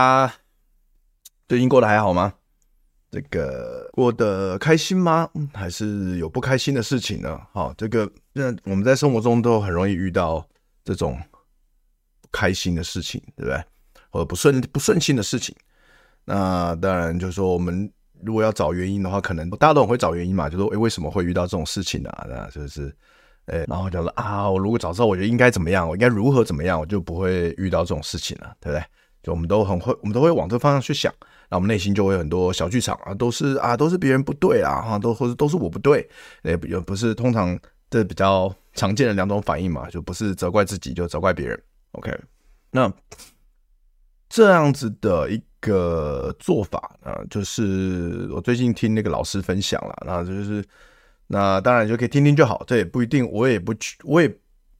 大家最近过得还好吗？这个过得开心吗？还是有不开心的事情呢？好，这个那我们在生活中都很容易遇到这种不开心的事情，对不对？或者不顺不顺心的事情。那当然就是说，我们如果要找原因的话，可能大家都很会找原因嘛，就说诶，为什么会遇到这种事情呢？啊？那就是诶，然后讲了啊，我如果早知道，我就应该怎么样？我应该如何怎么样？我就不会遇到这种事情了，对不对？就我们都很会，我们都会往这方向去想，那我们内心就会很多小剧场啊，都是啊，都是别人不对啊，哈，都或者都是我不对，也也不是通常这比较常见的两种反应嘛，就不是责怪自己，就责怪别人。OK，那这样子的一个做法啊，就是我最近听那个老师分享了，那就是那当然就可以听听就好，这也不一定，我也不我也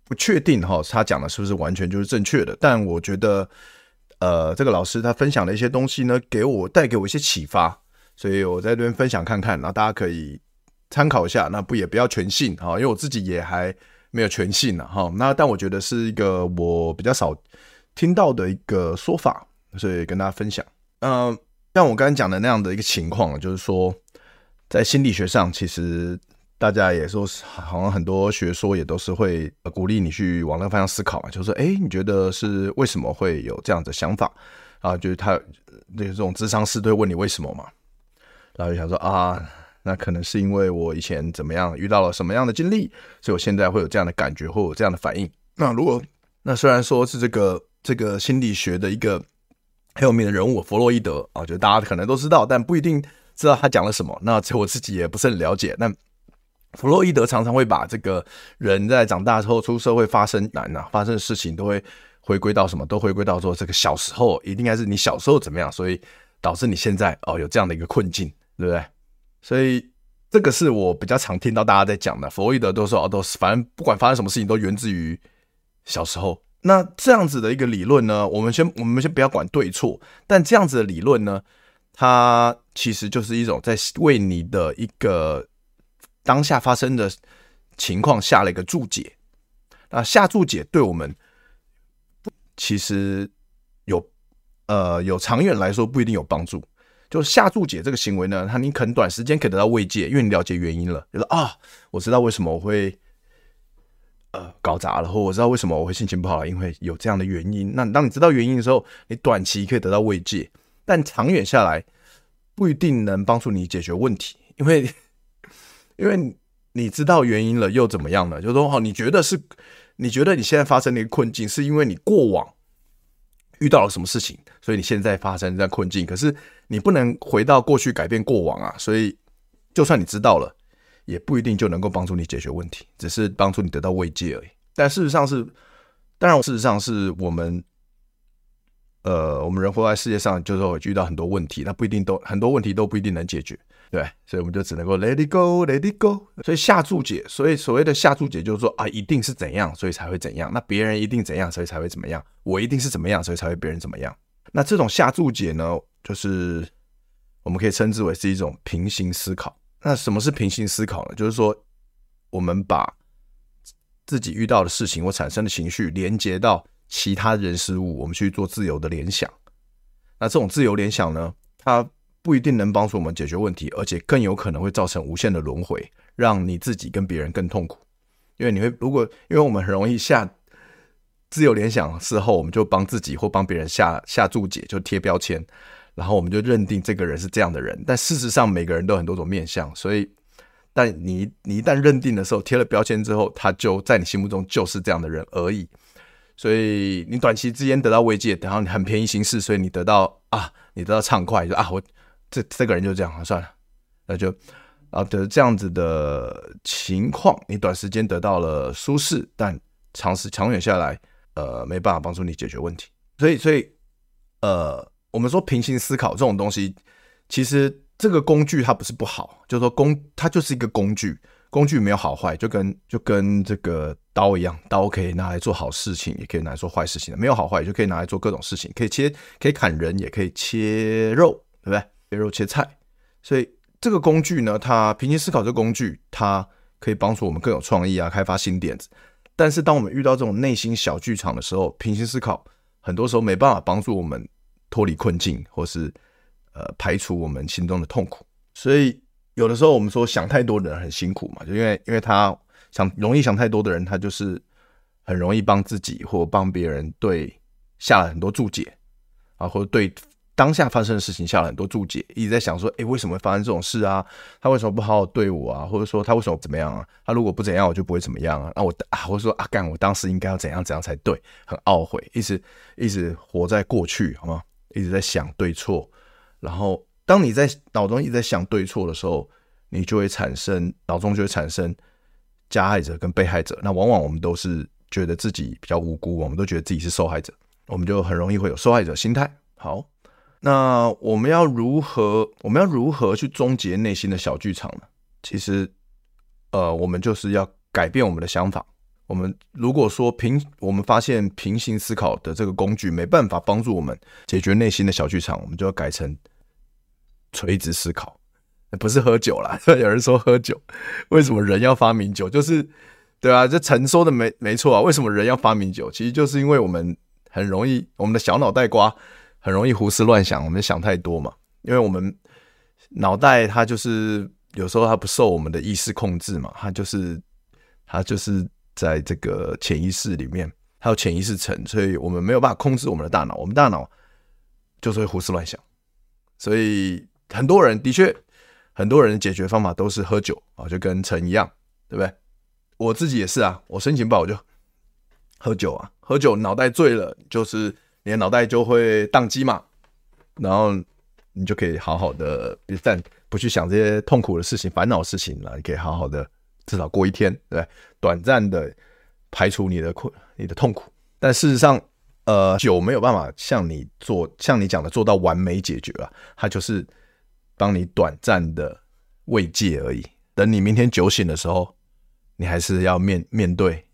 不确定哈，他讲的是不是完全就是正确的，但我觉得。呃，这个老师他分享的一些东西呢，给我带给我一些启发，所以我在这边分享看看，然后大家可以参考一下。那不也不要全信哈，因为我自己也还没有全信呢哈。那但我觉得是一个我比较少听到的一个说法，所以跟大家分享。嗯、呃，像我刚才讲的那样的一个情况，就是说在心理学上，其实。大家也说是，好像很多学说也都是会鼓励你去往那个方向思考嘛，就是说，哎，你觉得是为什么会有这样的想法啊？就是他那这种智商师都会问你为什么嘛，然后就想说啊，那可能是因为我以前怎么样遇到了什么样的经历，所以我现在会有这样的感觉或有这样的反应。那如果那虽然说是这个这个心理学的一个很有名的人物弗洛伊德啊，就大家可能都知道，但不一定知道他讲了什么。那这我自己也不是很了解。那弗洛伊德常常会把这个人在长大之后出社会发生难呐，发生的事情都会回归到什么？都回归到说这个小时候一定还是你小时候怎么样，所以导致你现在哦有这样的一个困境，对不对？所以这个是我比较常听到大家在讲的。弗洛伊德都说哦，都是反正不管发生什么事情都源自于小时候。那这样子的一个理论呢，我们先我们先不要管对错，但这样子的理论呢，它其实就是一种在为你的一个。当下发生的情况下了一个注解，那下注解对我们其实有呃有长远来说不一定有帮助。就下注解这个行为呢，它你可能短时间可以得到慰藉，因为你了解原因了，就是啊，我知道为什么我会呃搞砸了，或我知道为什么我会心情不好了，因为有这样的原因。那当你知道原因的时候，你短期可以得到慰藉，但长远下来不一定能帮助你解决问题，因为。因为你知道原因了，又怎么样呢？就是说，哈，你觉得是，你觉得你现在发生的一个困境，是因为你过往遇到了什么事情，所以你现在发生这困境。可是你不能回到过去改变过往啊，所以就算你知道了，也不一定就能够帮助你解决问题，只是帮助你得到慰藉而已。但事实上是，当然，事实上是我们，呃，我们人活在世界上，就是会遇到很多问题，那不一定都很多问题都不一定能解决。对，所以我们就只能够 let it go，let it go。所以下注解，所以所谓的下注解就是说啊，一定是怎样，所以才会怎样。那别人一定怎样，所以才会怎么样。我一定是怎么样，所以才会别人怎么样。那这种下注解呢，就是我们可以称之为是一种平行思考。那什么是平行思考呢？就是说，我们把自己遇到的事情或产生的情绪连接到其他人事物，我们去做自由的联想。那这种自由联想呢，它。不一定能帮助我们解决问题，而且更有可能会造成无限的轮回，让你自己跟别人更痛苦。因为你会，如果因为我们很容易下自由联想事后，我们就帮自己或帮别人下下注解，就贴标签，然后我们就认定这个人是这样的人。但事实上，每个人都有很多种面相，所以，但你你一旦认定的时候，贴了标签之后，他就在你心目中就是这样的人而已。所以你短期之间得到慰藉，然后你很便宜行事，所以你得到啊，你得到畅快，就啊，我这这个人就这样啊，算了，那就啊得这样子的情况，你短时间得到了舒适，但长时长远下来，呃，没办法帮助你解决问题。所以，所以呃，我们说平行思考这种东西，其实这个工具它不是不好，就是说工它就是一个工具。工具没有好坏，就跟就跟这个刀一样，刀可以拿来做好事情，也可以拿来做坏事情的，没有好坏，就可以拿来做各种事情，可以切，可以砍人，也可以切肉，对不对？切肉切菜，所以这个工具呢，它平行思考这个工具，它可以帮助我们更有创意啊，开发新点子。但是当我们遇到这种内心小剧场的时候，平行思考很多时候没办法帮助我们脱离困境，或是呃排除我们心中的痛苦，所以。有的时候我们说想太多的人很辛苦嘛，就因为因为他想容易想太多的人，他就是很容易帮自己或帮别人对下了很多注解啊，或者对当下发生的事情下了很多注解，一直在想说，诶，为什么会发生这种事啊？他为什么不好好对我啊？或者说他为什么怎么样啊？他如果不怎样，我就不会怎么样啊？那我啊，或者说啊，干，我当时应该要怎样怎样才对？很懊悔，一直一直活在过去，好吗？一直在想对错，然后。当你在脑中一直在想对错的时候，你就会产生脑中就会产生加害者跟被害者。那往往我们都是觉得自己比较无辜，我们都觉得自己是受害者，我们就很容易会有受害者心态。好，那我们要如何我们要如何去终结内心的小剧场呢？其实，呃，我们就是要改变我们的想法。我们如果说平，我们发现平行思考的这个工具没办法帮助我们解决内心的小剧场，我们就要改成。垂直思考，不是喝酒啦。有人说喝酒，为什么人要发明酒？就是，对啊，这陈说的没没错啊。为什么人要发明酒？其实就是因为我们很容易，我们的小脑袋瓜很容易胡思乱想，我们想太多嘛。因为我们脑袋它就是有时候它不受我们的意识控制嘛，它就是它就是在这个潜意识里面，还有潜意识层，所以我们没有办法控制我们的大脑，我们大脑就是会胡思乱想，所以。很多人的确，很多人的解决方法都是喝酒啊，就跟陈一样，对不对？我自己也是啊，我心情不好就喝酒啊，喝酒脑袋醉了，就是你的脑袋就会宕机嘛，然后你就可以好好的，不但不去想这些痛苦的事情、烦恼的事情了，你可以好好的至少过一天，对？短暂的排除你的困、你的痛苦。但事实上，呃，酒没有办法像你做、像你讲的做到完美解决啊，它就是。帮你短暂的慰藉而已。等你明天酒醒的时候，你还是要面面对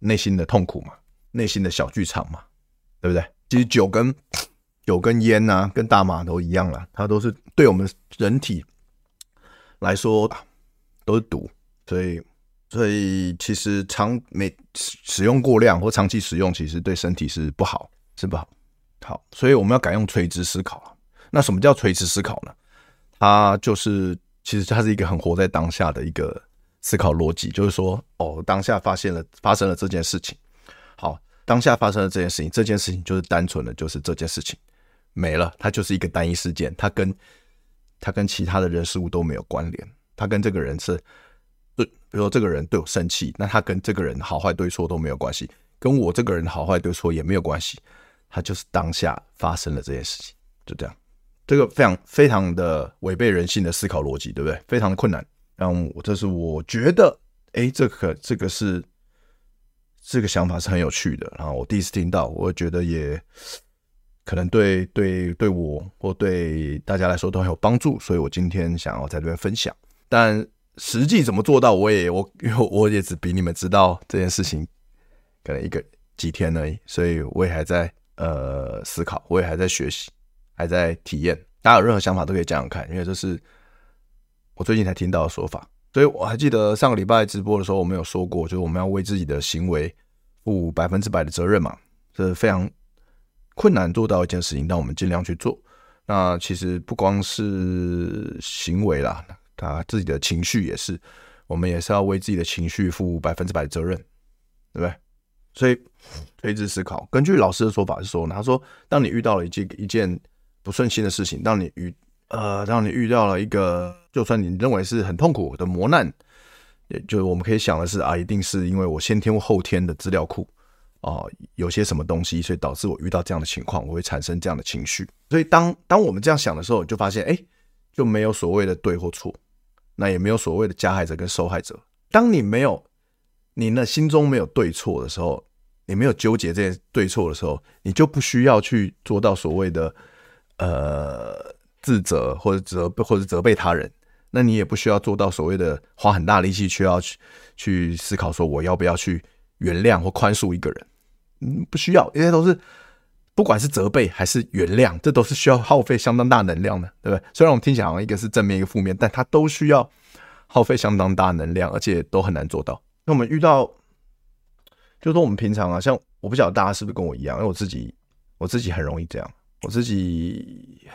内心的痛苦嘛，内心的小剧场嘛，对不对？其实酒跟酒跟烟啊，跟大麻都一样啦，它都是对我们人体来说都是毒，所以所以其实长每使用过量或长期使用，其实对身体是不好，是不好。好，所以我们要改用垂直思考。那什么叫垂直思考呢？它就是，其实它是一个很活在当下的一个思考逻辑，就是说，哦，当下发现了发生了这件事情，当下发生的这件事情，这件事情就是单纯的，就是这件事情没了，它就是一个单一事件，它跟它跟其他的人事物都没有关联，它跟这个人是对，比如说这个人对我生气，那他跟这个人好坏对错都没有关系，跟我这个人好坏对错也没有关系，它就是当下发生了这件事情，就这样。这个非常非常的违背人性的思考逻辑，对不对？非常的困难。然后我这是我觉得，哎，这个这个是这个想法是很有趣的。然后我第一次听到，我觉得也可能对对对我或对大家来说都很有帮助。所以我今天想要在这边分享。但实际怎么做到，我也 我因为我也只比你们知道这件事情可能一个几天而已，所以我也还在呃思考，我也还在学习。还在体验，大家有任何想法都可以讲讲看，因为这是我最近才听到的说法。所以我还记得上个礼拜直播的时候，我们有说过，就是我们要为自己的行为负百分之百的责任嘛，这是非常困难做到一件事情，但我们尽量去做。那其实不光是行为啦，他自己的情绪也是，我们也是要为自己的情绪负百分之百的责任，对不对？所以推知思考，根据老师的说法是说，他说，当你遇到了一件一件不顺心的事情，当你遇呃，让你遇到了一个，就算你认为是很痛苦的磨难，也就我们可以想的是啊，一定是因为我先天或后天的资料库啊、有些什么东西，所以导致我遇到这样的情况，我会产生这样的情绪。所以当当我们这样想的时候，就发现哎，就没有所谓的对或错，那也没有所谓的加害者跟受害者。当你没有你那心中没有对错的时候，你没有纠结这些对错的时候，你就不需要去做到所谓的呃自责或者责或者责备他人。那你也不需要做到所谓的花很大力气去要去去思考说我要不要去原谅或宽恕一个人。嗯，不需要，因为都是不管是责备还是原谅，这都是需要耗费相当大能量的，对不对？虽然我们听起来好像一个是正面一个负面，但它都需要耗费相当大能量，而且都很难做到。那我们遇到，就是说我们平常啊，像我不晓得大家是不是跟我一样，因为我自己我自己很容易这样，我自己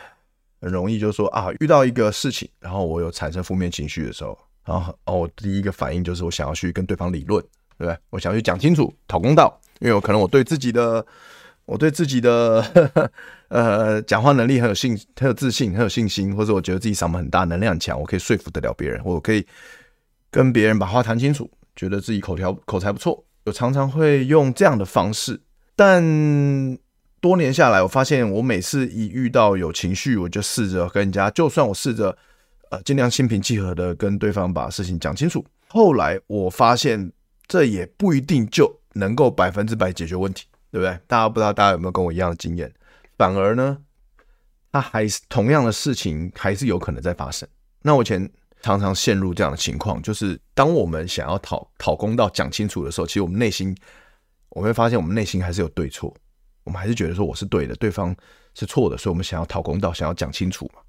很容易就是说啊，遇到一个事情，然后我有产生负面情绪的时候，然后哦，我第一个反应就是我想要去跟对方理论，对不对？我想要去讲清楚，讨公道，因为我可能我对自己的我对自己的呵呵呃讲话能力很有信很有自信，很有信心，或者我觉得自己嗓门很大，能量很强，我可以说服得了别人，我可以跟别人把话谈清楚。觉得自己口条口才不错，我常常会用这样的方式，但多年下来，我发现我每次一遇到有情绪，我就试着跟人家，就算我试着呃尽量心平气和的跟对方把事情讲清楚，后来我发现这也不一定就能够百分之百解决问题，对不对？大家不知道大家有没有跟我一样的经验，反而呢，他还是同样的事情还是有可能在发生。那我以前。常常陷入这样的情况，就是当我们想要讨讨公道、讲清楚的时候，其实我们内心，我会发现我们内心还是有对错，我们还是觉得说我是对的，对方是错的，所以我们想要讨公道，想要讲清楚嘛，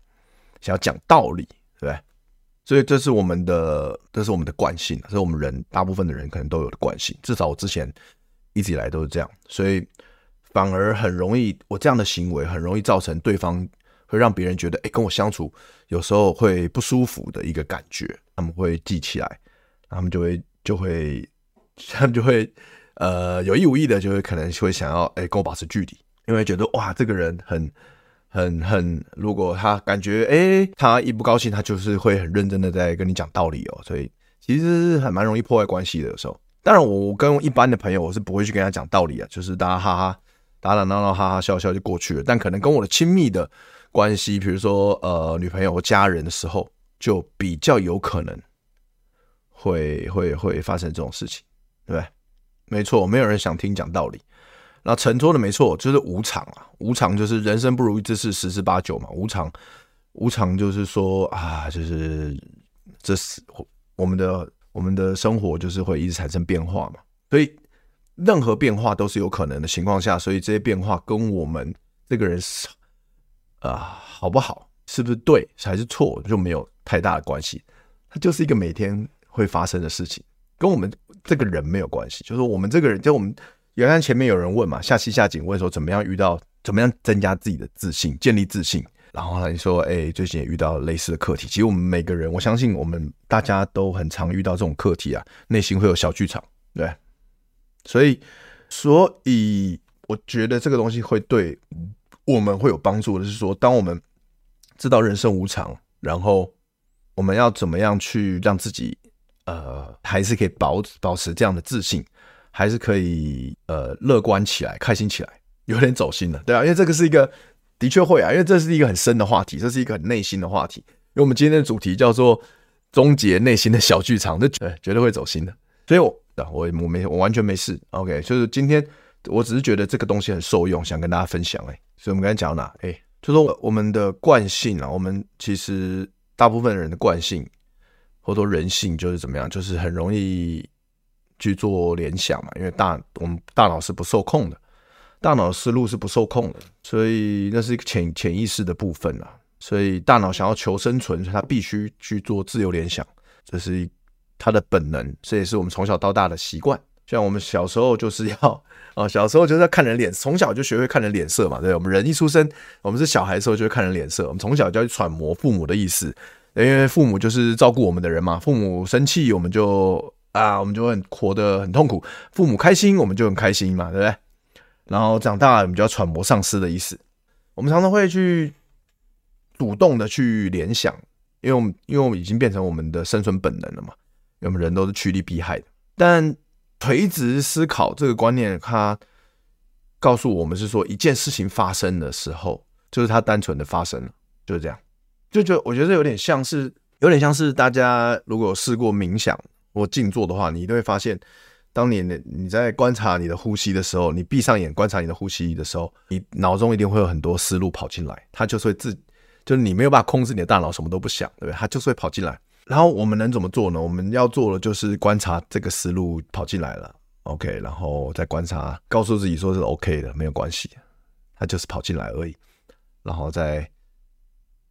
想要讲道理，对不对？所以这是我们的，这是我们的惯性，这是我们人大部分的人可能都有的惯性，至少我之前一直以来都是这样，所以反而很容易，我这样的行为很容易造成对方。会让别人觉得，哎、跟我相处有时候会不舒服的一个感觉，他们会记起来，他们就会就会他们就会呃有意无意的就会可能会想要哎、跟我保持距离，因为觉得哇这个人很很很，如果他感觉哎、他一不高兴，他就是会很认真的在跟你讲道理哦，所以其实是很蛮容易破坏关系的有时候。当然我跟一般的朋友我是不会去跟他讲道理啊，就是大家哈哈打打闹闹哈哈笑笑就过去了，但可能跟我的亲密的。关系，比如说呃，女朋友或家人的时候，就比较有可能会会会发生这种事情，对不对？没错，没有人想听讲道理。那陈说的没错，就是无常啊，无常就是人生不如意之事十之八九嘛。无常，无常就是说啊，就是这是我们的我们的生活就是会一直产生变化嘛。所以任何变化都是有可能的情况下，所以这些变化跟我们这个人是。啊、好不好？是不是对还是错，就没有太大的关系。它就是一个每天会发生的事情，跟我们这个人没有关系。就是我们这个人，就我们原来前面有人问嘛，下期下井问说怎么样遇到，怎么样增加自己的自信，建立自信。然后呢，你说，哎、最近也遇到类似的课题。其实我们每个人，我相信我们大家都很常遇到这种课题啊，内心会有小剧场，对。所以，所以我觉得这个东西会对。我们会有帮助的是说，当我们知道人生无常，然后我们要怎么样去让自己呃还是可以保保持这样的自信，还是可以呃乐观起来、开心起来，有点走心了，对啊，因为这个是一个的确会啊，因为这是一个很深的话题，这是一个很内心的话题。因为我们今天的主题叫做终结内心的小剧场，这绝绝对会走心的。所以我，我我我没我完全没事，OK，就是今天。我只是觉得这个东西很受用，想跟大家分享哎、所以我们刚才讲到哪？哎、就说我们的惯性啊，我们其实大部分人的惯性，或者说人性就是怎么样，就是很容易去做联想嘛。因为大我们大脑是不受控的，大脑思路是不受控的，所以那是一个潜潜意识的部分啊。所以大脑想要求生存，它必须去做自由联想，这是它的本能，这也是我们从小到大的习惯。像我们小时候就是要啊，小时候就是要看人脸，从小就学会看人脸色嘛，对，我们人一出生，我们是小孩的时候就会看人脸色，我们从小就要去揣摩父母的意思，因为父母就是照顾我们的人嘛，父母生气我们就啊，我们就会活得很痛苦。父母开心，我们就很开心嘛，对不对？然后长大了，我们就要揣摩上司的意思。我们常常会去主动的去联想，因为我们因为我们已经变成我们的生存本能了嘛。因为我们人都是趋利避害的。但垂直思考这个观念，它告诉我们是说，一件事情发生的时候，就是它单纯的发生了，就是这样。就就我觉得有点像是，有点像是大家如果试过冥想或静坐的话，你都会发现，当你你在观察你的呼吸的时候，你闭上眼观察你的呼吸的时候，你脑中一定会有很多思路跑进来，它就是会自，就是你没有办法控制你的大脑，什么都不想，对不对？它就是会跑进来。然后我们能怎么做呢？我们要做的就是观察这个思路跑进来了，OK，然后再观察，告诉自己说是 OK 的，没有关系，它就是跑进来而已，然后再。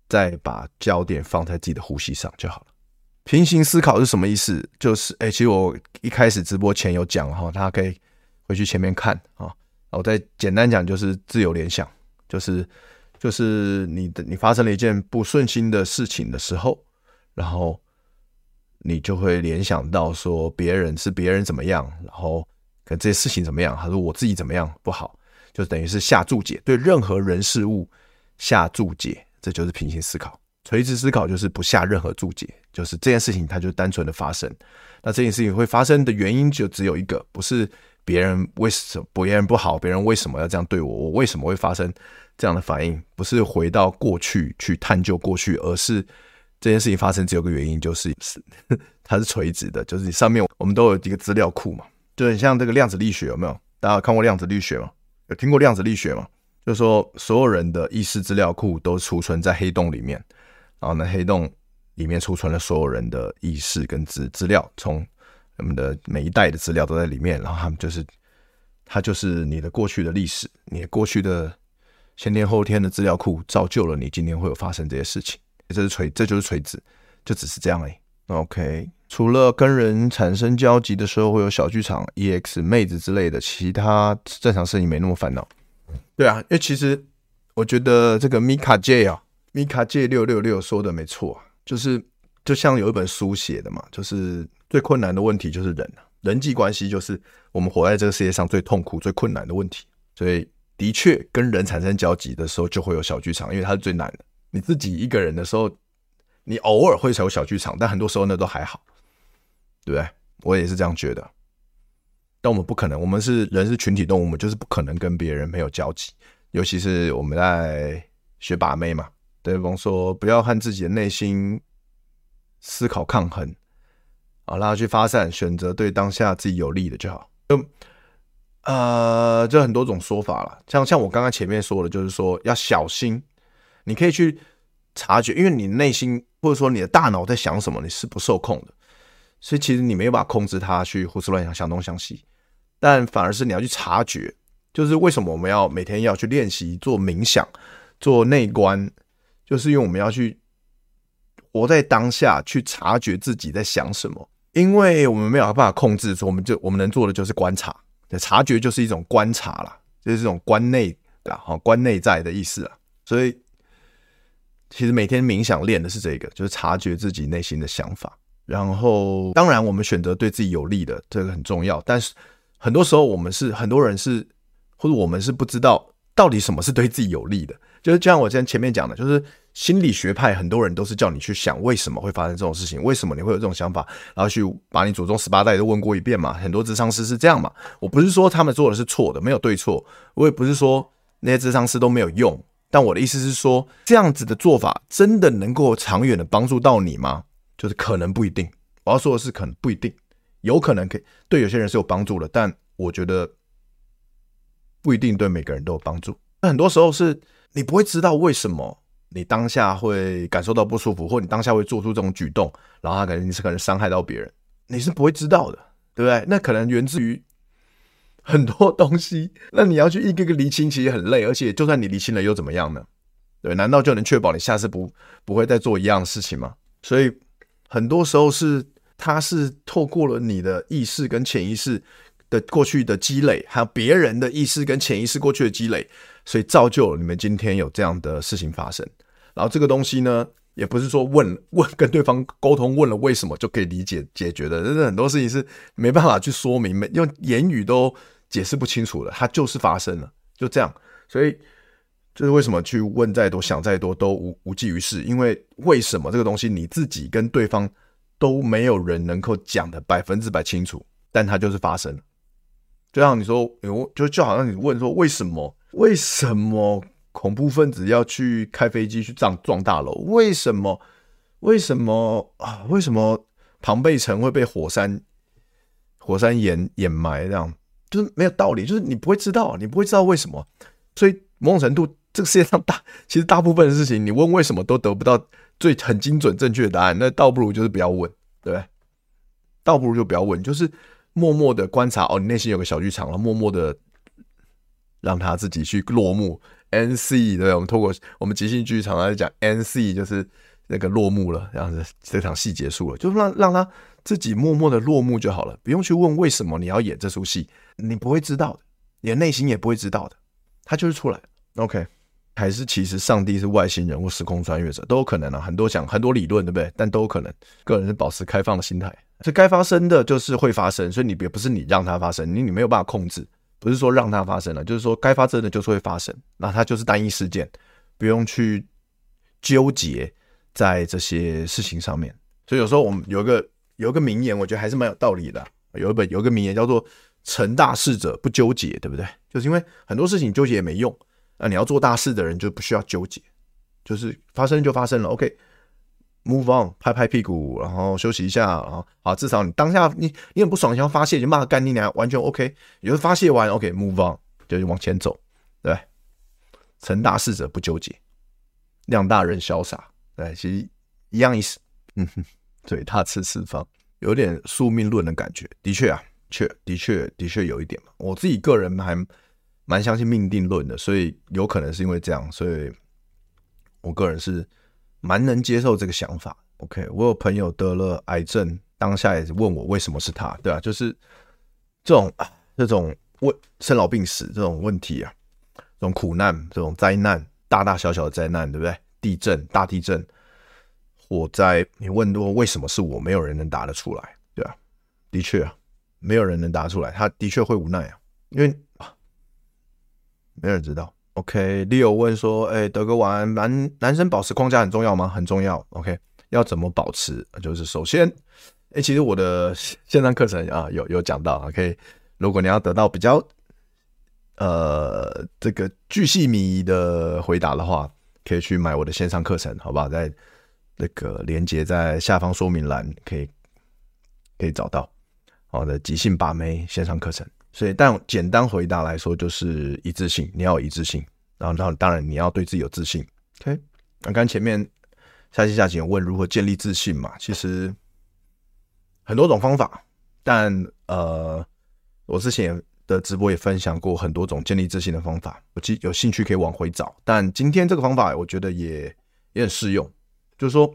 再把焦点放在自己的呼吸上就好了。平行思考是什么意思？就是，哎，其实我一开始直播前有讲哈，大家可以回去前面看啊。我再简单讲，就是自由联想，就是就是你的你发生了一件不顺心的事情的时候，然后你就会联想到说别人是别人怎么样，然后可能这些事情怎么样，还是我自己怎么样不好，就等于是下注解，对任何人事物下注解。这就是平行思考，垂直思考就是不下任何注解，就是这件事情它就单纯的发生。那这件事情会发生的原因就只有一个，不是别人为什么别人不好，别人为什么要这样对我，我为什么会发生这样的反应？不是回到过去去探究过去，而是这件事情发生只有个原因，就是是 它是垂直的，就是你上面我们都有一个资料库嘛，就很像这个量子力学，有没有？大家有看过量子力学吗？有听过量子力学吗？就说，所有人的意识资料库都储存在黑洞里面，然后呢，黑洞里面储存了所有人的意识跟资资料，从我们的每一代的资料都在里面，然后他们就是，它就是你的过去的历史，你的过去的先天后天的资料库，造就了你今天会有发生这些事情。这是垂，这就是垂直，就只是这样而已。OK，除了跟人产生交集的时候会有小剧场、EX 妹子之类的，其他正常事情没那么烦恼。对啊，因为其实我觉得这个米卡 J 啊，米卡 J 六六六说的没错，就是就像有一本书写的嘛，就是最困难的问题就是人，人际关系就是我们活在这个世界上最痛苦、最困难的问题。所以的确跟人产生交集的时候就会有小剧场，因为它是最难的。你自己一个人的时候，你偶尔会有小剧场，但很多时候那都还好，对不对？我也是这样觉得。但我们不可能，我们是人，是群体动物，我们就是不可能跟别人没有交集。尤其是我们在学把妹嘛，对方说不要和自己的内心思考抗衡啊，让他去发散，选择对当下自己有利的就好。就呃，这很多种说法了，像像我刚刚前面说的，就是说要小心，你可以去察觉，因为你内心或者说你的大脑在想什么，你是不受控的。所以其实你没有办法控制他去胡思乱想、想东想西，但反而是你要去察觉，就是为什么我们要每天要去练习做冥想、做内观，就是因为我们要去活在当下，去察觉自己在想什么。因为我们没有办法控制，所以我们就我们能做的就是观察。察觉就是一种观察啦，就是这种观内啊，好观内在的意思啊。所以其实每天冥想练的是这个，就是察觉自己内心的想法。然后，当然，我们选择对自己有利的，这个很重要。但是，很多时候我们是很多人是，或者我们是不知道到底什么是对自己有利的。就是就像我之前前面讲的，就是心理学派很多人都是叫你去想为什么会发生这种事情，为什么你会有这种想法，然后去把你祖宗十八代都问过一遍嘛。很多咨商师是这样嘛。我不是说他们做的是错的，没有对错。我也不是说那些咨商师都没有用。但我的意思是说，这样子的做法真的能够长远的帮助到你吗？就是可能不一定，我要说的是可能不一定，有可能可以对有些人是有帮助的，但我觉得不一定对每个人都有帮助。那很多时候是你不会知道为什么你当下会感受到不舒服，或你当下会做出这种举动，然后他可能你是可能伤害到别人，你是不会知道的，对不对？那可能源自于很多东西，那你要去一个个厘清，其实很累，而且就算你厘清了又怎么样呢？对，难道就能确保你下次不不会再做一样的事情吗？所以。很多时候是，他是透过了你的意识跟潜意识的过去的积累，还有别人的意识跟潜意识过去的积累，所以造就了你们今天有这样的事情发生。然后这个东西呢，也不是说问 问跟对方沟通问了为什么就可以理解解决的，真的很多事情是没办法去说明，没用言语都解释不清楚的，它就是发生了，就这样。所以就是为什么去问再多想再多都无无济于事，因为为什么这个东西你自己跟对方都没有人能够讲的百分之百清楚，但它就是发生了。就像你说，有就就好像你问说为什么为什么？恐怖分子要去开飞机去撞撞大楼，为什么？为什么啊？为什么庞贝城会被火山火山掩掩埋？这样就是没有道理，就是你不会知道，你不会知道为什么。所以某种程度，这个世界上大 其实大部分的事情，你问为什么都得不到最很精准正确的答案，那倒不如就是不要问，对不对？倒不如就不要问，就是默默的观察。哦，你内心有个小剧场了，默默的让他自己去落幕。N C 对不对，我们透过我们即兴剧场来讲 N C，就是那个落幕了，这样子这场戏结束了，就让让他自己默默的落幕就好了，不用去问为什么你要演这出戏，你不会知道的，你的内心也不会知道的，他就是出来。OK，还是其实上帝是外星人或时空穿越者都有可能啊，很多讲很多理论，对不对？但都有可能，个人是保持开放的心态，这该发生的就是会发生，所以你别不是你让它发生，你你没有办法控制。不是说让它发生了，就是说该发生的就是会发生，那它就是单一事件，不用去纠结在这些事情上面。所以有时候我们有一个有一个名言，我觉得还是蛮有道理的。有一本有一个名言叫做“成大事者不纠结”，对不对？就是因为很多事情纠结也没用，那你要做大事的人就不需要纠结，就是发生就发生了，OK。Move on，拍拍屁股，然后休息一下，然后好，至少你当下你你很不爽，想要发泄，就骂个干你娘，完全 OK。也就发泄完，OK，Move on，就往前走，对。成大事者不纠结，量大人潇洒，对，其实一样意思。嗯哼，对，大刺四方，有点宿命论的感觉。的确啊，确，的确，的确有一点嘛。我自己个人还蛮相信命定论的，所以有可能是因为这样，所以我个人是。蛮能接受这个想法，OK。我有朋友得了癌症，当下也是问我为什么是他，对啊，就是这种这种问生老病死这种问题啊，这种苦难、这种灾难，大大小小的灾难，对不对？地震、大地震、火灾，你问多为什么是我，没有人能答得出来，对啊，的确啊，没有人能答出来，他的确会无奈啊，因为，没人知道。OK，Leo、问说：“哎、德哥晚安，男男生保持框架很重要吗？很重要。OK，要怎么保持？就是首先，哎、其实我的线上课程啊，有有讲到。OK，如果你要得到比较呃这个巨细靡遗的回答的话，可以去买我的线上课程，好吧？在那个连接在下方说明栏可以可以找到好的即兴把妹线上课程。”所以，但简单回答来说，就是一致性，你要有一致性，然后，然后，当然你要对自己有自信。OK，那刚前面下期下集有问如何建立自信嘛？其实很多种方法，但呃，我之前的直播也分享过很多种建立自信的方法，我记有兴趣可以往回找。但今天这个方法，我觉得也也很适用，就是说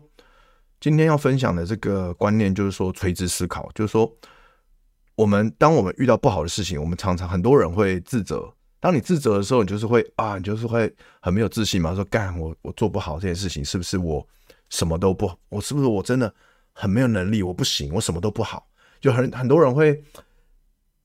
今天要分享的这个观念，就是说垂直思考，就是说。我们当我们遇到不好的事情，我们常常很多人会自责。当你自责的时候，你就是会啊，你就是会很没有自信嘛，说干我我做不好这件事情，是不是我什么都不？我是不是我真的很没有能力？我不行，我什么都不好。就很很多人会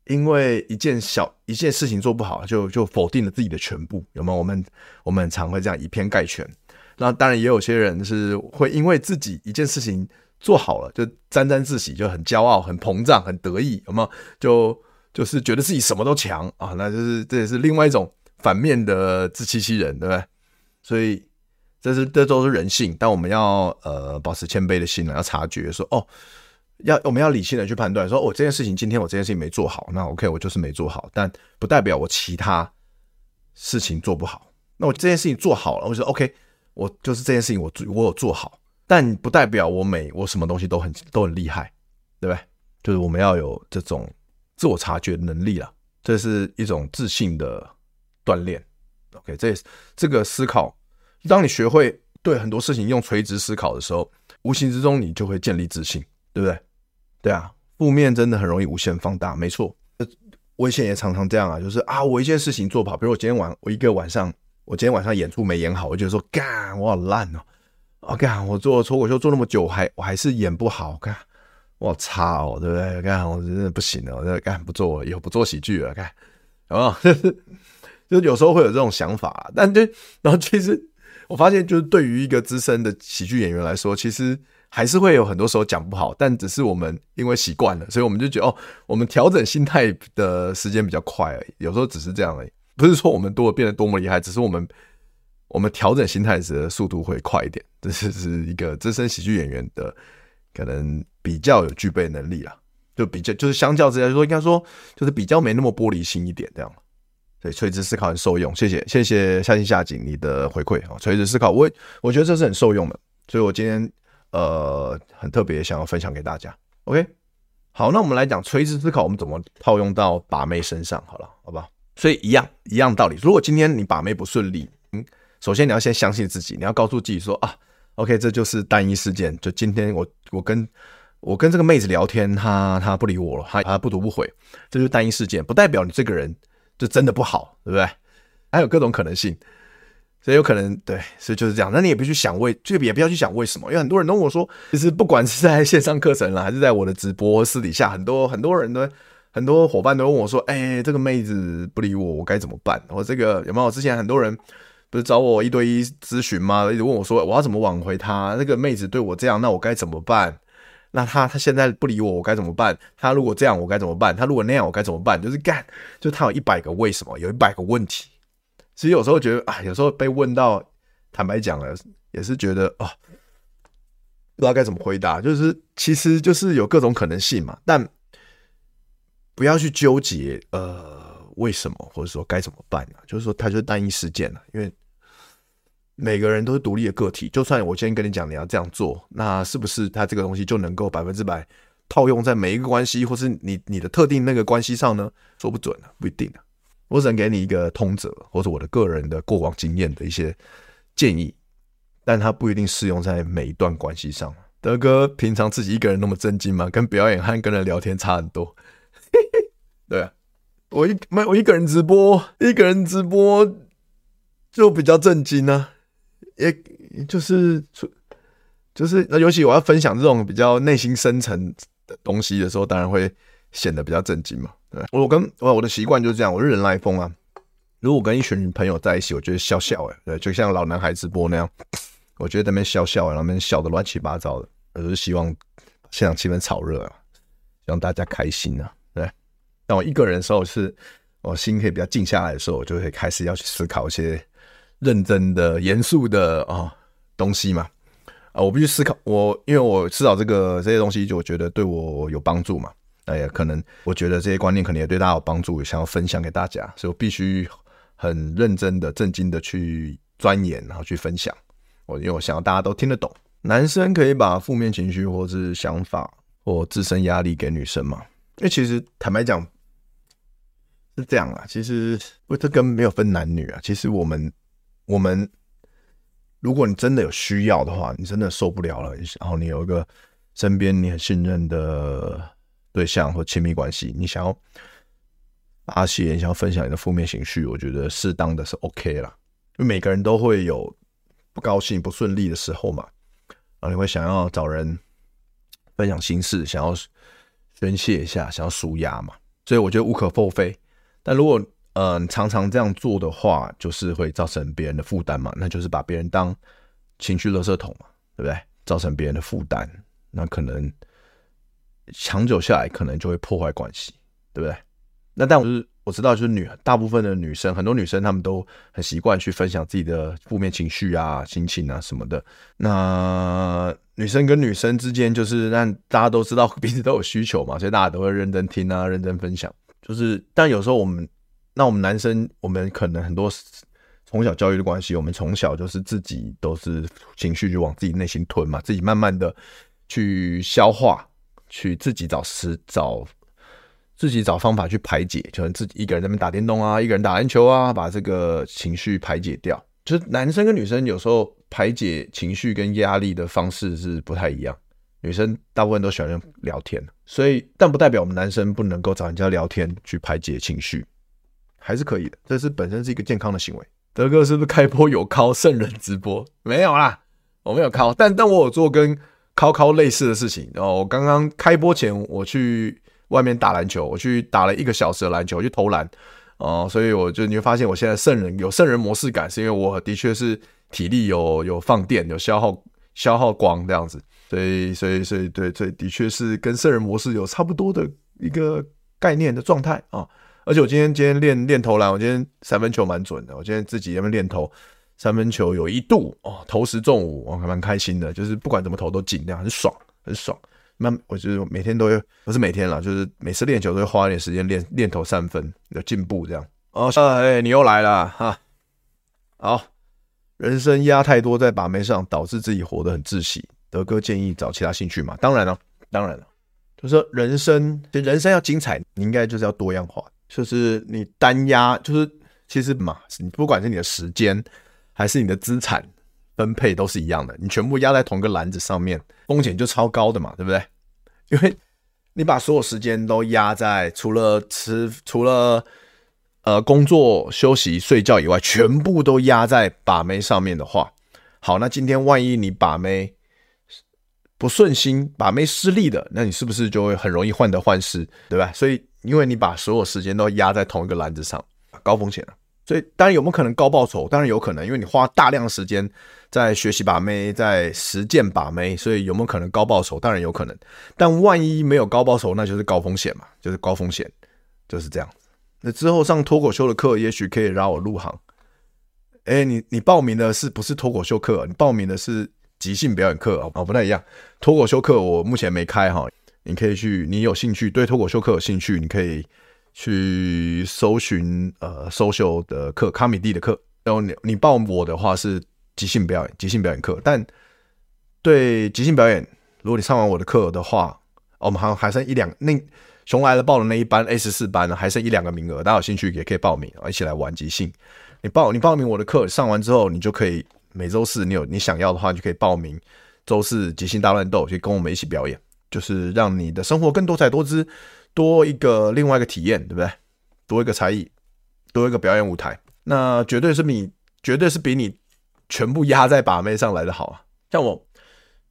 因为一件小一件事情做不好，就就否定了自己的全部，有没有？我们我们常会这样以偏概全。那当然也有些人是会因为自己一件事情。做好了就沾沾自喜，就很骄傲、很膨胀、很得意，有没有？就就是觉得自己什么都强啊，那就是这也是另外一种反面的自欺欺人，对不对？所以这是这都是人性，但我们要呃保持谦卑的心，要察觉说哦，要我们要理性的去判断，说我、哦、这件事情今天我这件事情没做好，那 OK 我就是没做好，但不代表我其他事情做不好。那我这件事情做好了，我说 OK，我就是这件事情我我有做好。但不代表我每我什么东西都很都很厉害，对不对？就是我们要有这种自我察觉能力了，这是一种自信的锻炼。OK，这这个思考，当你学会对很多事情用垂直思考的时候，无形之中你就会建立自信，对不对？对啊，负面真的很容易无限放大，没错。我以前也常常这样啊，就是啊，我一件事情做不好，比如我今天晚我一个晚上，我今天晚上演出没演好，我就说干，我好烂哦。我看我做脱口秀做那么久，还我还是演不好，看我操，对不对？看我真的不行了，我这干不做了，以后不做喜剧了，看好不好？就有时候会有这种想法，但就然后其实我发现，就是对于一个资深的喜剧演员来说，其实还是会有很多时候讲不好，但只是我们因为习惯了，所以我们就觉得哦，我们调整心态的时间比较快而已。有时候只是这样而已，不是说我们多变得多么厉害，只是我们我们调整心态时的速度会快一点。这是是一个资深喜剧演员的可能比较有具备能力啦，就比较就是相较之下说，应该说就是比较没那么玻璃心一点这样。对，垂直思考很受用，谢谢谢谢夏信夏景你的回馈啊！垂直思考，我我觉得这是很受用的，所以我今天呃很特别想要分享给大家。OK，好，那我们来讲垂直思考，我们怎么套用到把妹身上？好了，好不好？所以一样一样道理，如果今天你把妹不顺利，嗯，首先你要先相信自己，你要告诉自己说啊，OK，这就是单一事件，就今天我我跟我跟这个妹子聊天，她她不理我了，她她不读不回，这就是单一事件，不代表你这个人。就真的不好，对不对？还有各种可能性，所以有可能对，所以就是这样。那你也不去想为，就也不要去想为什么，因为很多人都问我说，其实不管是在线上课程啦，还是在我的直播私底下，很多很多人都很多伙伴都问我说：“哎，这个妹子不理我，我该怎么办？”我这个有没有？之前很多人不是找我一对一咨询吗？一直问我说：“我要怎么挽回他？那个妹子对我这样，那我该怎么办？”那他他现在不理我，我该怎么办？他如果这样，我该怎么办？他如果那样，我该怎么办？就是干，就他有一百个为什么，有一百个问题。其实有时候觉得啊，有时候被问到，坦白讲了，也是觉得啊，不知道该怎么回答。就是其实就是有各种可能性嘛，但不要去纠结呃为什么，或者说该怎么办呢？就是说，它就是单一事件了，因为。每个人都是独立的个体，就算我今天跟你讲你要这样做，那是不是他这个东西就能够百分之百套用在每一个关系，或是你你的特定那个关系上呢？说不准啊，不一定啊。我只能给你一个通则，或者我的个人的过往经验的一些建议，但它不一定适用在每一段关系上。德哥平常自己一个人那么震惊吗？跟表演和跟人聊天差很多。对啊，我一没我一个人直播，一个人直播就比较震惊、啊。也就是，就是那尤其我要分享这种比较内心深层的东西的时候，当然会显得比较震惊嘛。对，我跟我我的习惯就是这样，我是人来疯啊。如果跟一群朋友在一起，我觉得笑笑哎，对，就像老男孩直播那样，我觉得那边笑笑，然后那边笑的乱七八糟的，我就是希望现场气氛炒热啊，希望大家开心啊。对，但我一个人的时候是，我心可以比较静下来的时候，我就会开始要去思考一些。认真的、严肃的啊、哦、东西嘛，啊，我必须思考。我因为我知道这个这些东西，就我觉得对我有帮助嘛。那也可能我觉得这些观念可能也对大家有帮助，想要分享给大家，所以我必须很认真的、正经的去钻研，然后去分享。我因为我想要大家都听得懂。男生可以把负面情绪或是想法或自身压力给女生嘛？因为其实坦白讲是这样啊。其实不，这跟没有分男女啊。其实我们。我们，如果你真的有需要的话，你真的受不了了，然后你有一个身边你很信任的对象或亲密关系，你想要发泄，你想要分享你的负面情绪，我觉得适当的是 OK 啦。因为每个人都会有不高兴、不顺利的时候嘛，然后你会想要找人分享心事，想要宣泄一下，想要舒压嘛，所以我觉得无可厚非。但如果嗯，常常这样做的话，就是会造成别人的负担嘛，那就是把别人当情绪垃圾桶嘛，对不对？造成别人的负担，那可能长久下来，可能就会破坏关系，对不对？那但我就是我知道，就是女大部分的女生，很多女生她们都很习惯去分享自己的负面情绪啊、心情啊什么的。那女生跟女生之间，就是让大家都知道彼此都有需求嘛，所以大家都会认真听啊、认真分享。就是，但有时候我们。那我们男生，我们可能很多从小教育的关系，我们从小就是自己都是情绪就往自己内心吞嘛，自己慢慢的去消化，去自己找时找自己找方法去排解，就自己一个人在那边打电动啊，一个人打篮球啊，把这个情绪排解掉。就是男生跟女生有时候排解情绪跟压力的方式是不太一样，女生大部分都喜欢聊天，所以但不代表我们男生不能够找人家聊天去排解情绪。还是可以的，这是本身是一个健康的行为。德哥是不是开播有靠圣人直播？没有啦，我没有靠，但但我有做跟靠靠类似的事情。然后我刚刚开播前，我去外面打篮球，我去打了一个小时的篮球，我去投篮。哦，所以我就你会发现，我现在圣人有圣人模式感，是因为我的确是体力有有放电，有消耗消耗光这样子。所以所以所以对，所以的确是跟圣人模式有差不多的一个概念的状态啊。而且我今天今天练练投篮，我今天三分球蛮准的。我今天自己在那练投。三分球有一度哦，投十中五，我还蛮开心的。就是不管怎么投都进，这样很爽，很爽。那我就是每天都有，不是每天啦，就是每次练球都会花一点时间练练投三分，有进步这样。哦，哎，你又来了哈。好，人生压太多在把妹上，导致自己活得很窒息。德哥建议找其他兴趣嘛？当然了，当然了，就是说人生，人生要精彩，你应该就是要多样化。就是你单压，就是其实嘛，你不管是你的时间。还是你的资产分配都是一样的，你全部压在同个篮子上面，风险就超高的嘛，对不对？因为你把所有时间都压在除了吃、除了呃工作、休息、睡觉以外，全部都压在把妹上面的话，好，那今天万一你把妹不顺心，把妹失利的，那你是不是就会很容易患得患失，对吧？所以，因为你把所有时间都压在同一个篮子上，高风险了。所以当然有没有可能高报酬？当然有可能，因为你花大量时间在学习把妹，在实践把妹，所以有没有可能高报酬？当然有可能。但万一没有高报酬，那就是高风险嘛，就是高风险，就是这样。那之后上脱口秀的课，也许可以让我入行。哎，你你报名的是不是脱口秀课？你报名的是即兴表演课哦，不太一样。脱口秀课我目前没开哈，你可以去，你有兴趣对脱口秀课有兴趣，你可以。去搜寻呃，social 的课，comedy 的课。然后你你报我的话是即兴表演，即兴表演课。但对即兴表演，如果你上完我的课的话，我们还还剩一两那熊来了报的那一班 A 十四班呢，还剩一两个名额，大家有兴趣也可以报名，一起来玩即兴。你报你报名我的课，上完之后你就可以每周四你有你想要的话，你就可以报名周四即兴大乱斗，去跟我们一起表演，就是让你的生活更多彩多姿。多一个另外一个体验，对不对？多一个才艺，多一个表演舞台，那绝对是比绝对是比你全部压在把妹上来的好啊！像我，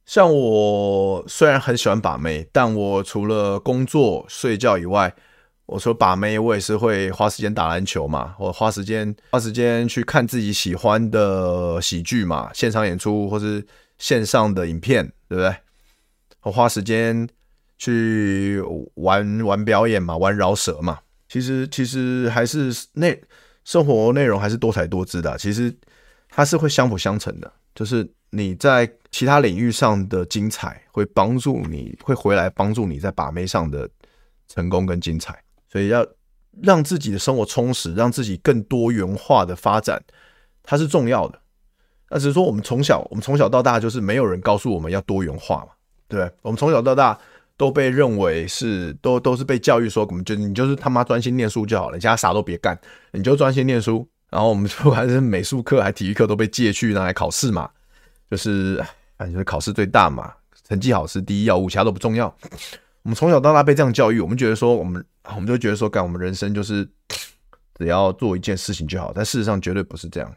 像我虽然很喜欢把妹，但我除了工作睡觉以外，我说把妹，我也是会花时间打篮球嘛，或花时间花时间去看自己喜欢的喜剧嘛，现场演出或是线上的影片，对不对？我花时间。去玩玩表演嘛，玩饶舌嘛，其实其实还是内生活内容还是多彩多姿的。其实它是会相辅相成的，就是你在其他领域上的精彩，会帮助你会回来帮助你在把妹上的成功跟精彩。所以要让自己的生活充实，让自己更多元化的发展，它是重要的。那只是说我们从小我们从小到大就是没有人告诉我们要多元化嘛，对不对？我们从小到大。都被认为是都都是被教育说，我们就你就是他妈专心念书就好了，你其他啥都别干，你就专心念书。然后我们 不管是美术课还体育课都被借去拿来考试嘛，就是反正就是考试最大嘛，成绩好是第一要务，其他都不重要。我们从小到大被这样教育，我们觉得说我们我们就觉得说，干我们人生就是 只要做一件事情就好，但事实上绝对不是这样。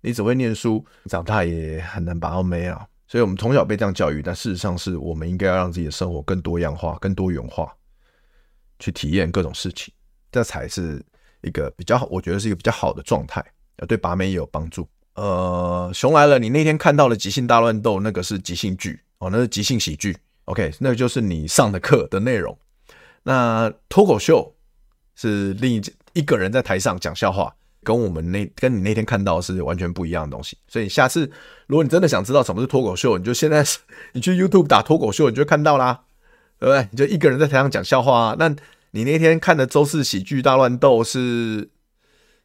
你只会念书，长大也很难把到妹啊。所以，我们从小被这样教育，但事实上是我们应该要让自己的生活更多样化、更多元化，去体验各种事情，这才是一个比较好，我觉得是一个比较好的状态，呃，对把妹也有帮助。呃，熊来了，你那天看到了即兴大乱斗，那个是即兴剧哦，那是即兴喜剧，OK，那就是你上的课的内容。那脱口秀是另一一个人在台上讲笑话。跟我们那跟你那天看到是完全不一样的东西，所以下次如果你真的想知道什么是脱口秀，你就现在你去 YouTube 打脱口秀，你就看到啦，对不对？你就一个人在台上讲笑话啊。那你那天看的周四喜剧大乱斗是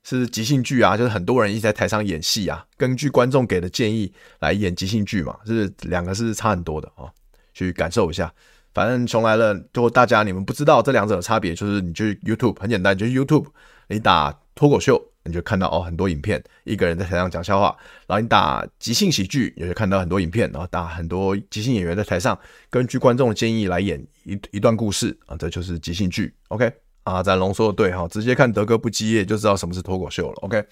是即兴剧啊，就是很多人一直在台上演戏啊，根据观众给的建议来演即兴剧嘛，是两个是差很多的啊，去感受一下。反正熊来了，就大家你们不知道这两者的差别，就是你去 YouTube 很简单，就是 YouTube 你打脱口秀。你就看到哦，很多影片，一个人在台上讲笑话，然后你打即兴喜剧，也就看到很多影片，然后打很多即兴演员在台上根据观众的建议来演一一段故事啊，这就是即兴剧。OK，啊，展龙说的对哈，直接看德哥不基业就知道什么是脱口秀了。OK，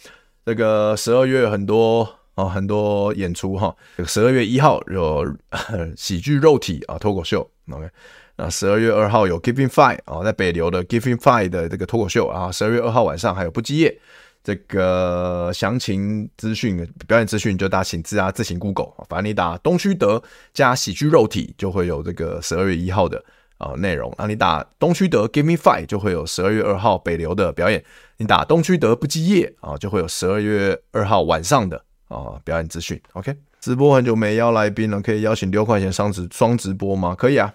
这个十二月很多哦，很多演出哈。十二月一号有 喜剧肉体啊脱口秀，OK。那十二月二号有 Giving Five 啊，在北流的 Giving Five 的这个脱口秀啊。十二月二号晚上还有不羁夜，这个详情资讯、表演资讯就大家请自啊自行 Google，反正你打东区德加喜剧肉体就会有这个十二月一号的啊内容。那你打东区德 Giving Five 就会有十二月二号北流的表演。你打东区德不羁夜啊，就会有十二月二号晚上的啊表演资讯。OK，直播很久没邀来宾了，可以邀请六块钱上直双直播吗？可以啊。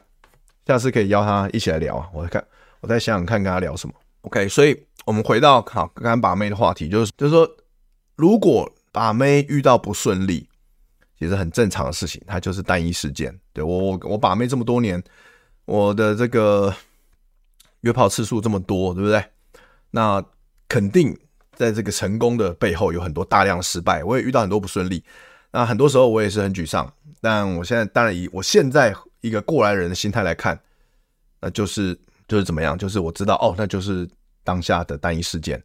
下次可以邀他一起来聊啊！我再看，我再想想看，跟他聊什么。OK，所以我们回到好刚刚把妹的话题，就是就是说，如果把妹遇到不顺利，其实很正常的事情，它就是单一事件。对我我我把妹这么多年，我的这个约炮次数这么多，对不对？那肯定在这个成功的背后有很多大量的失败，我也遇到很多不顺利。那很多时候我也是很沮丧，但我现在当然以我现在。一个过来人的心态来看，那就是就是怎么样？就是我知道哦，那就是当下的单一事件。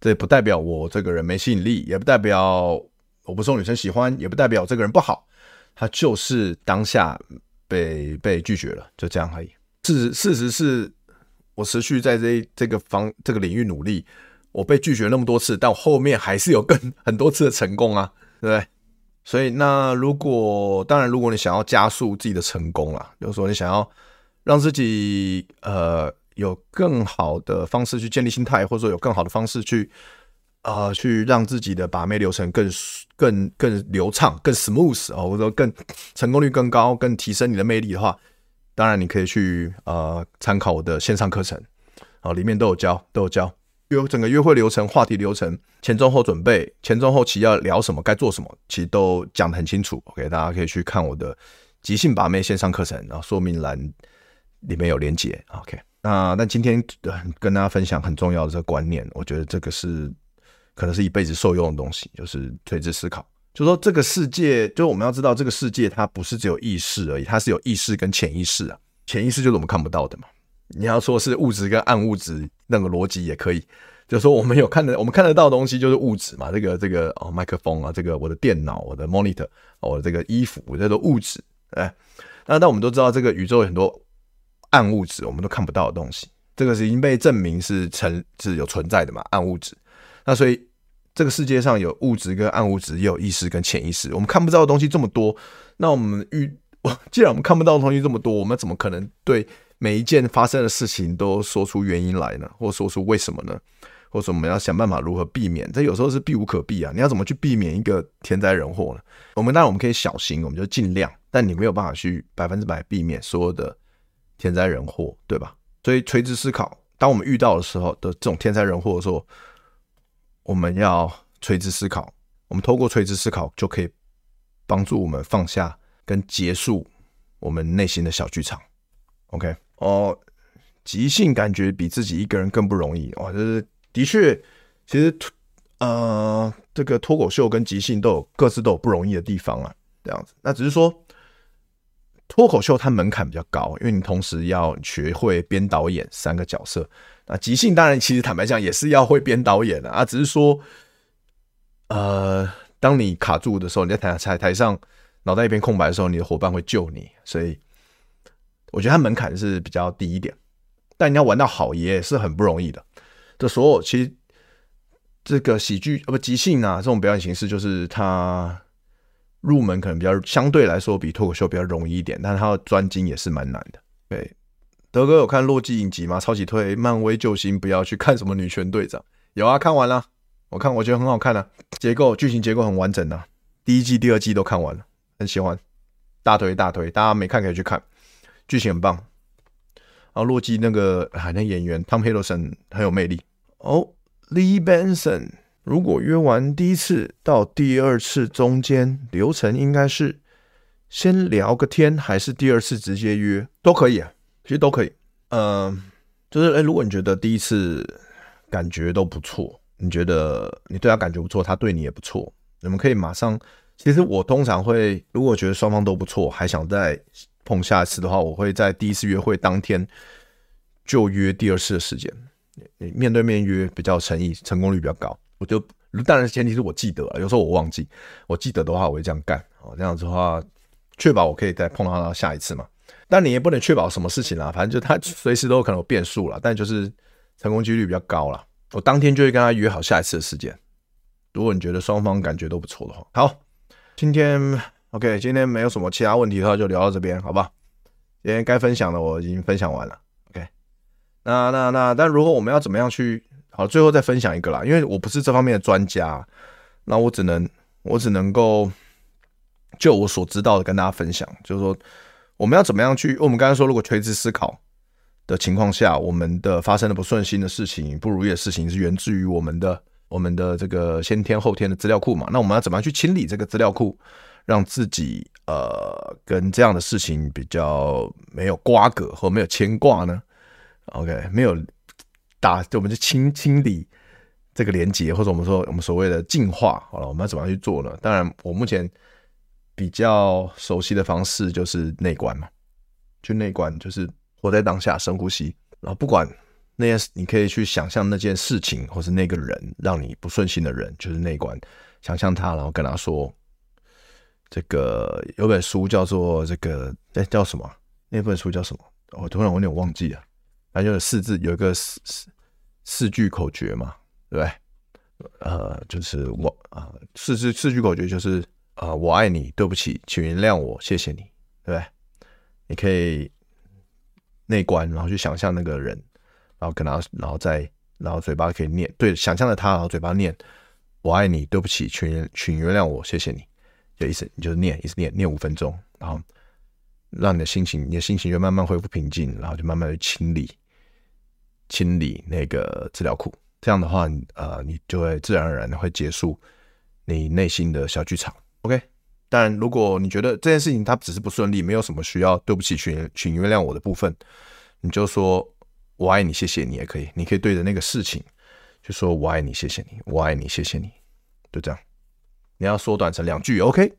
这不代表我这个人没吸引力，也不代表我不受女生喜欢，也不代表这个人不好。他就是当下被被拒绝了，就这样而已。事实事实是我持续在这这个方这个领域努力，我被拒绝那么多次，但我后面还是有更很多次的成功啊，对不对？所以，那如果当然，如果你想要加速自己的成功啦，比如说你想要让自己呃有更好的方式去建立心态，或者说有更好的方式去呃去让自己的把妹流程更更更流畅、更 smooth 啊，或者说更成功率更高、更提升你的魅力的话，当然你可以去呃参考我的线上课程啊，里面都有教，都有教。有整个约会流程、话题流程、前中后准备、前中后期要聊什么、该做什么，其实都讲得很清楚。OK，大家可以去看我的即兴把妹线上课程，然后说明栏里面有连接。OK，那那今天跟大家分享很重要的这个观念，我觉得这个是可能是一辈子受用的东西，就是垂直思考。就说这个世界，就我们要知道这个世界它不是只有意识而已，它是有意识跟潜意识啊。潜意识就是我们看不到的嘛。你要说是物质跟暗物质那个逻辑也可以，就是说我们有看的，我们看得到的东西就是物质嘛。这个这个哦，麦克风啊，这个我的电脑，我的 monitor，我的这个衣服，这些都物质。哎，那但我们都知道，这个宇宙有很多暗物质，我们都看不到的东西。这个是已经被证明是成是有存在的嘛，暗物质。那所以这个世界上有物质跟暗物质，也有意识跟潜意识。我们看不到的东西这么多，那我们遇，既然我们看不到的东西这么多，我们怎么可能对？每一件发生的事情都说出原因来呢，或说出为什么呢？或者我们要想办法如何避免？这有时候是避无可避啊！你要怎么去避免一个天灾人祸呢？我们当然我们可以小心，我们就尽量，但你没有办法去百分之百避免所有的天灾人祸，对吧？所以垂直思考，当我们遇到的时候的这种天灾人祸的时候，我们要垂直思考。我们透过垂直思考，就可以帮助我们放下跟结束我们内心的小剧场。OK。哦，即兴感觉比自己一个人更不容易哦。就是的确，其实呃，这个脱口秀跟即兴都有各自都有不容易的地方啊。这样子，那只是说脱口秀它门槛比较高，因为你同时要学会编导演三个角色。那即兴当然，其实坦白讲也是要会编导演的啊，只是说，呃，当你卡住的时候，你在台台台上脑袋一片空白的时候，你的伙伴会救你，所以。我觉得它门槛是比较低一点，但你要玩到好也是很不容易的。这所有其实这个喜剧呃不即兴啊这种表演形式，就是它入门可能比较相对来说比脱口秀比较容易一点，但是它的专精也是蛮难的。对，德哥有看洛基影集吗？超级推，漫威救星不要去看什么女权队长。有啊，看完了，我看我觉得很好看啊，结构剧情结构很完整啊，第一季第二季都看完了，很喜欢，大推大推，大家没看可以去看。剧情很棒，然后洛基那个海那演员汤姆·希德森很有魅力哦。Lee Benson，如果约完第一次到第二次中间流程应该是先聊个天，还是第二次直接约都可以啊？其实都可以。嗯、就是哎，如果你觉得第一次感觉都不错，你觉得你对他感觉不错，他对你也不错，你们可以马上。其实我通常会，如果觉得双方都不错，还想再。碰下一次的话，我会在第一次约会当天就约第二次的时间。面对面约比较诚意，成功率比较高。我就当然前提是我记得，有时候我忘记，我记得的话我会这样干哦。这样子的话，确保我可以再碰到他下一次嘛。但你也不能确保什么事情啦，反正就 他随时都有可能有变数了，但就是成功几率比较高了。我当天就会跟他约好下一次的时间。如果你觉得双方感觉都不错的话，好，今天 OK，今天没有什么其他问题的话，就聊到这边，好吧？今天该分享的我已经分享完了，OK。那那那，但如果我们要怎么样去好，最后再分享一个啦，因为我不是这方面的专家，那我只能我只能够就我所知道的跟大家分享，就是说我们要怎么样去，我们刚才说，如果垂直思考的情况下，我们的发生的不顺心的事情、不如意的事情，是源自于我们的。我们的这个先天后天的资料库嘛，那我们要怎么样去清理这个资料库，让自己呃跟这样的事情比较没有瓜葛或没有牵挂呢？OK，没有打，我们就清清理这个连接，或者我们说我们所谓的净化，好了，我们要怎么样去做呢？当然，我目前比较熟悉的方式就是内观嘛，就内观，就是活在当下，深呼吸，然后不管。那件事，你可以去想象那件事情，或是那个人让你不顺心的人，就是内观，想象他，然后跟他说：“这个有本书叫做这个，哎，叫什么？那本书叫什么？我突然有点忘记了。反正就是四字，有一个四四四句口诀嘛，对不对？呃，就是我啊，四字四句口诀就是啊，我爱你，对不起，请原谅我，谢谢你，对不对？你可以内观，然后去想象那个人。”然后跟他，然后再，然后嘴巴可以念，对，想象着他，然后嘴巴念“我爱你，对不起，请请原谅我，谢谢你”，就意思，你就念，一直念，念五分钟，然后让你的心情，你的心情就慢慢恢复平静，然后就慢慢的清理，清理那个资料库。这样的话，呃，你就会自然而然的会结束你内心的小剧场。OK，但如果你觉得这件事情它只是不顺利，没有什么需要对不起，请请原谅我的部分，你就说。我爱你，谢谢你也可以。你可以对着那个事情就说“我爱你，谢谢你，我爱你，谢谢你”，就这样。你要缩短成两句，OK，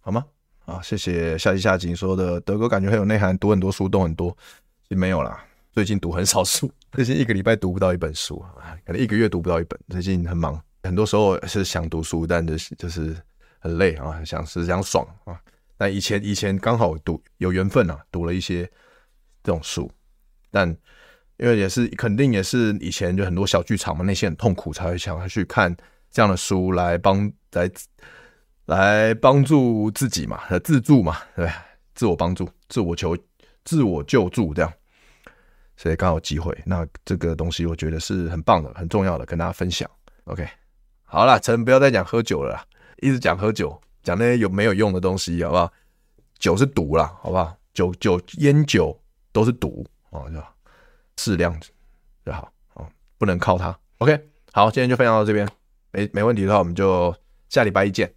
好吗？啊，谢谢夏季夏景说的德哥，感觉很有内涵，读很多书，懂很多。其实没有啦，最近读很少书，最近一个礼拜读不到一本书，可能一个月读不到一本。最近很忙，很多时候是想读书，但就是就是很累啊，想是想爽啊。但以前以前刚好读有缘分啊，读了一些这种书，但。因为也是肯定也是以前就很多小剧场嘛，那些很痛苦才会想要去看这样的书来帮来来帮助自己嘛，自助嘛，对，自我帮助、自我求、自我救助这样，所以刚好机会，那这个东西我觉得是很棒的、很重要的，跟大家分享。OK，好了，陈不要再讲喝酒了啦，一直讲喝酒，讲那些有没有用的东西，好不好？酒是毒啦，好不好？酒酒烟酒都是毒哦，就？适量就好，哦，不能靠它。OK，好，今天就分享到这边，没没问题的话，我们就下礼拜一见。